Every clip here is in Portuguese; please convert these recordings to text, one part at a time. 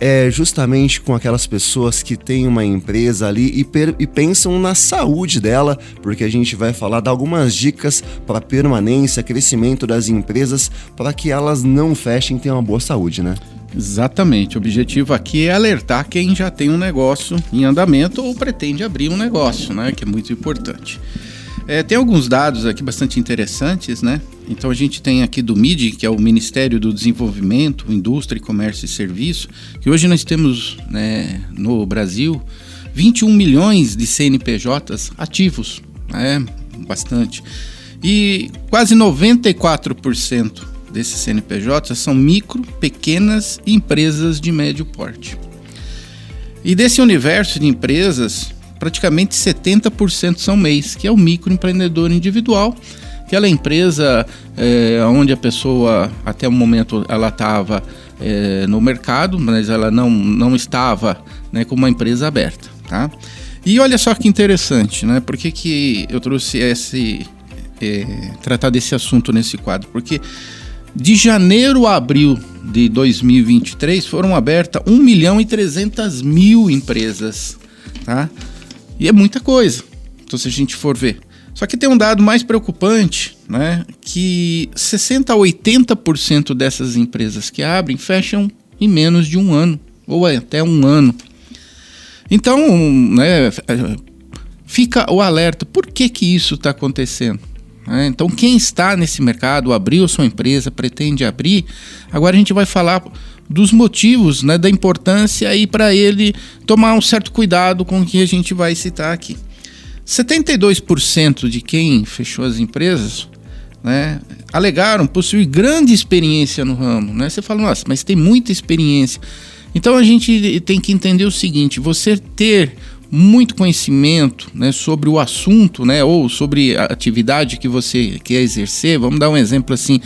é justamente com aquelas pessoas que têm uma empresa ali e, e, pensam na saúde dela, porque a gente vai falar de algumas dicas para permanência, crescimento das empresas, para que elas não fechem e tenham uma boa saúde, né? Exatamente. O objetivo aqui é alertar quem já tem um negócio em andamento ou pretende abrir um negócio, né? Que é muito importante. É, tem alguns dados aqui bastante interessantes, né? Então a gente tem aqui do MIDI, que é o Ministério do Desenvolvimento, Indústria, Comércio e Serviço, que hoje nós temos né, no Brasil 21 milhões de CNPJs ativos, né? Bastante. E quase 94% desses CNPJs são micro, pequenas empresas de médio porte. E desse universo de empresas, praticamente 70% são MEIs, que é o microempreendedor individual, aquela empresa é, onde a pessoa até o momento ela estava é, no mercado, mas ela não, não estava né, com uma empresa aberta, tá? E olha só que interessante, né? Por que, que eu trouxe esse é, tratar desse assunto nesse quadro? Porque de janeiro a abril de 2023 foram abertas 1 milhão e 300 mil empresas, tá? E é muita coisa. Então, se a gente for ver. Só que tem um dado mais preocupante, né? Que 60 a 80% dessas empresas que abrem fecham em menos de um ano, ou até um ano. Então, né, fica o alerta: por que, que isso está acontecendo? Né? Então, quem está nesse mercado, abriu sua empresa, pretende abrir, agora a gente vai falar dos motivos, né, da importância e para ele tomar um certo cuidado com o que a gente vai citar aqui. 72% de quem fechou as empresas né, alegaram possuir grande experiência no ramo. Né? Você fala, nossa, mas tem muita experiência. Então a gente tem que entender o seguinte: você ter muito conhecimento né, sobre o assunto, né, ou sobre a atividade que você quer exercer. Vamos dar um exemplo assim.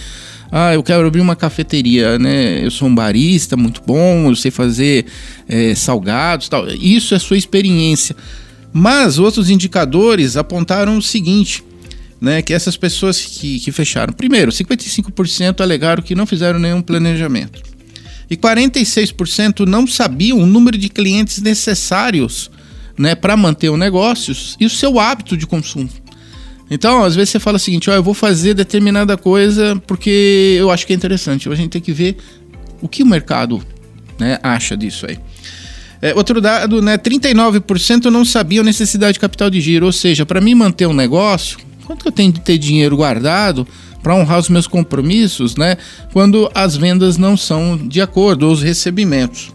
Ah, eu quero abrir uma cafeteria, né? Eu sou um barista muito bom, eu sei fazer é, salgados, tal. Isso é sua experiência. Mas outros indicadores apontaram o seguinte, né? Que essas pessoas que, que fecharam, primeiro, 55% alegaram que não fizeram nenhum planejamento e 46% não sabiam o número de clientes necessários né, para manter o negócio e o seu hábito de consumo. Então, às vezes você fala o seguinte: ó, eu vou fazer determinada coisa porque eu acho que é interessante. A gente tem que ver o que o mercado né, acha disso aí. É, outro dado, né, 39% não sabiam necessidade de capital de giro, ou seja, para mim manter um negócio, quanto que eu tenho de ter dinheiro guardado para honrar os meus compromissos, né, quando as vendas não são de acordo, ou os recebimentos.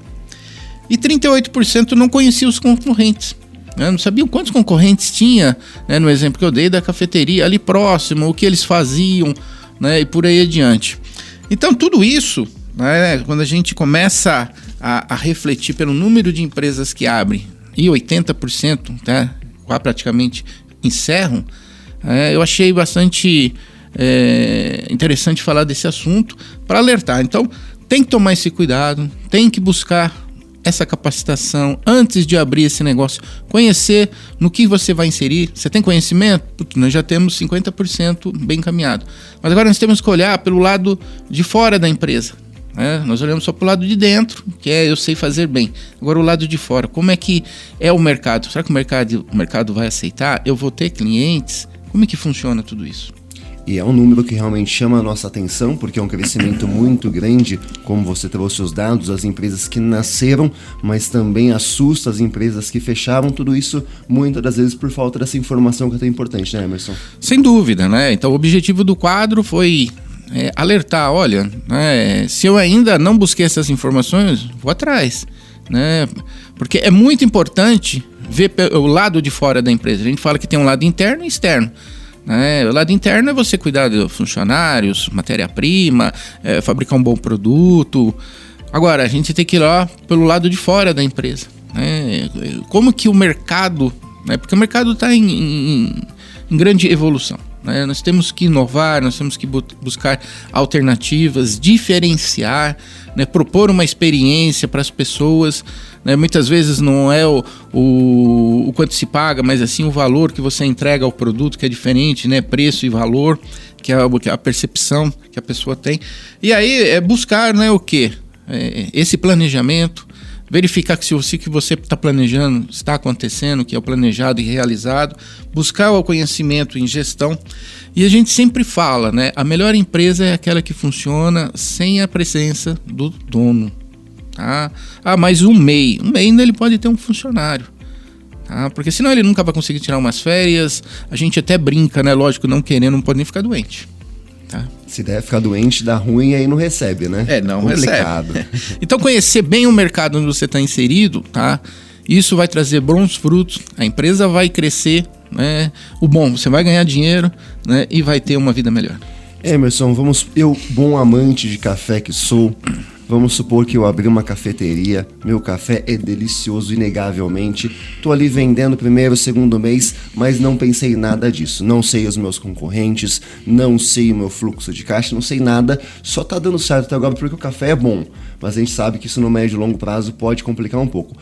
E 38% não conheciam os concorrentes. Né? Não sabiam quantos concorrentes tinha, né? no exemplo que eu dei da cafeteria ali próximo, o que eles faziam né? e por aí adiante. Então, tudo isso, né? quando a gente começa a, refletir pelo número de empresas que abrem e 80% tá? praticamente encerram, é, eu achei bastante é, interessante falar desse assunto para alertar. Então, tem que tomar esse cuidado, tem que buscar essa capacitação antes de abrir esse negócio, conhecer no que você vai inserir. Você tem conhecimento? Putz, nós já temos 50% bem caminhado. Mas agora nós temos que olhar pelo lado de fora da empresa. Né? Nós olhamos só para o lado de dentro, que é eu sei fazer bem. Agora o lado de fora, como é que é o mercado? Será que o mercado, o mercado vai aceitar? Eu vou ter clientes? Como é que funciona tudo isso? E é um número que realmente chama a nossa atenção, porque é um crescimento muito grande, como você trouxe os dados, as empresas que nasceram, mas também assusta as empresas que fecharam, tudo isso muitas das vezes por falta dessa informação que é tão importante, né, Emerson? Sem dúvida, né? Então o objetivo do quadro foi é, alertar, olha, né, se eu ainda não busquei essas informações, vou atrás, né? Porque é muito importante ver o lado de fora da empresa. A gente fala que tem um lado interno e externo. Né? O lado interno é você cuidar dos funcionários, matéria-prima, é, fabricar um bom produto. Agora, a gente tem que ir lá pelo lado de fora da empresa. Né? Como que o mercado né? porque o mercado está em, em, em grande evolução. Né? Nós temos que inovar, nós temos que buscar alternativas, diferenciar, né? propor uma experiência para as pessoas. Né? Muitas vezes não é o, o, o, quanto se paga, mas assim o valor que você entrega ao produto que é diferente, né? preço e valor, que é a, percepção que a pessoa tem. E aí é buscar né, o que? É, esse planejamento, verificar que se o que você está planejando está acontecendo, que é o planejado e realizado, buscar o conhecimento em gestão. E a gente sempre fala, né? A melhor empresa é aquela que funciona sem a presença do dono. Tá? Ah, mas um MEI. Um MEI ainda ele pode ter um funcionário. Tá? Porque senão ele nunca vai conseguir tirar umas férias. A gente até brinca, né? Lógico, não querendo, não pode nem ficar doente. Se der ficar doente, dá ruim e aí não recebe, né? É, não Complicado. recebe. então, conhecer bem o mercado onde você está inserido, tá? Isso vai trazer bons frutos, a empresa vai crescer, né? O bom, você vai ganhar dinheiro, né? E vai ter uma vida melhor. Emerson, vamos. Eu, bom amante de café que sou, Vamos supor que eu abri uma cafeteria, meu café é delicioso, inegavelmente. Tô ali vendendo primeiro, segundo mês, mas não pensei nada disso. Não sei os meus concorrentes, não sei o meu fluxo de caixa, não sei nada. Só tá dando certo até agora porque o café é bom, mas a gente sabe que isso no médio e longo prazo pode complicar um pouco.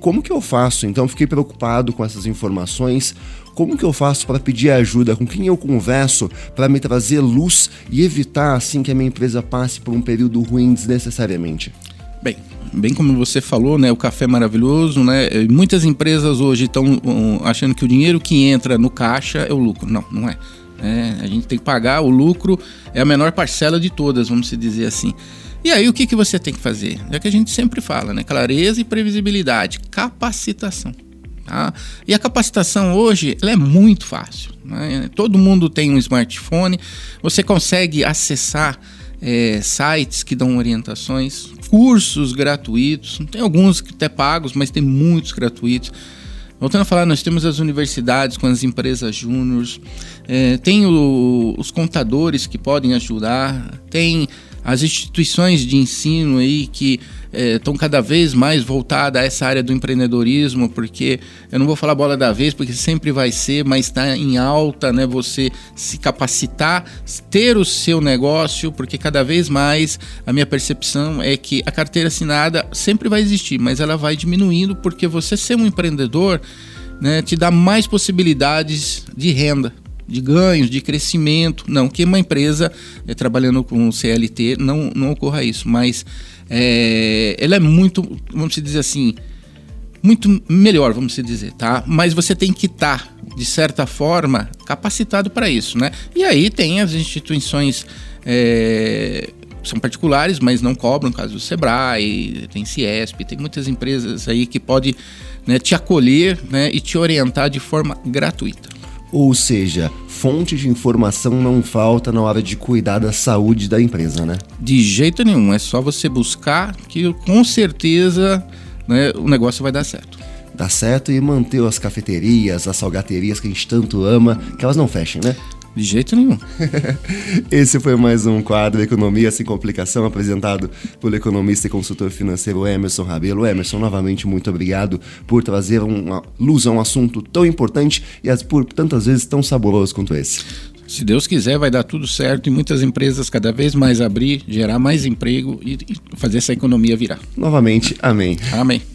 Como que eu faço? Então fiquei preocupado com essas informações. Como que eu faço para pedir ajuda? Com quem eu converso para me trazer luz e evitar assim que a minha empresa passe por um período ruim desnecessariamente? Bem, bem como você falou, né, o café é maravilhoso, né? Muitas empresas hoje estão um, achando que o dinheiro que entra no caixa é o lucro. Não, não é. é. A gente tem que pagar o lucro, é a menor parcela de todas, vamos dizer assim. E aí o que, que você tem que fazer? É que a gente sempre fala, né? Clareza e previsibilidade, capacitação. Tá? E a capacitação hoje é muito fácil. Né? Todo mundo tem um smartphone, você consegue acessar é, sites que dão orientações, cursos gratuitos, tem alguns que até pagos, mas tem muitos gratuitos. Voltando a falar, nós temos as universidades com as empresas júniores, é, tem o, os contadores que podem ajudar, tem as instituições de ensino aí que estão é, cada vez mais voltadas a essa área do empreendedorismo, porque eu não vou falar bola da vez, porque sempre vai ser, mas está em alta, né? Você se capacitar, ter o seu negócio, porque cada vez mais a minha percepção é que a carteira assinada sempre vai existir, mas ela vai diminuindo porque você ser um empreendedor né, te dá mais possibilidades de renda de ganhos, de crescimento. Não que uma empresa é, trabalhando com CLT não, não ocorra isso, mas é, ela é muito, vamos dizer assim, muito melhor, vamos dizer, tá? Mas você tem que estar, tá, de certa forma, capacitado para isso, né? E aí tem as instituições. É, são particulares, mas não cobram, caso do Sebrae, tem Ciesp, tem muitas empresas aí que podem né, te acolher né, e te orientar de forma gratuita. Ou seja, fonte de informação não falta na hora de cuidar da saúde da empresa, né? De jeito nenhum, é só você buscar que com certeza né, o negócio vai dar certo. Dá certo e manter as cafeterias, as salgaterias que a gente tanto ama, que elas não fechem, né? De jeito nenhum. Esse foi mais um quadro Economia Sem Complicação, apresentado pelo economista e consultor financeiro Emerson Rabelo. Emerson, novamente, muito obrigado por trazer uma luz a um assunto tão importante e por tantas vezes tão saboroso quanto esse. Se Deus quiser, vai dar tudo certo e muitas empresas cada vez mais abrir, gerar mais emprego e fazer essa economia virar. Novamente, amém. Amém.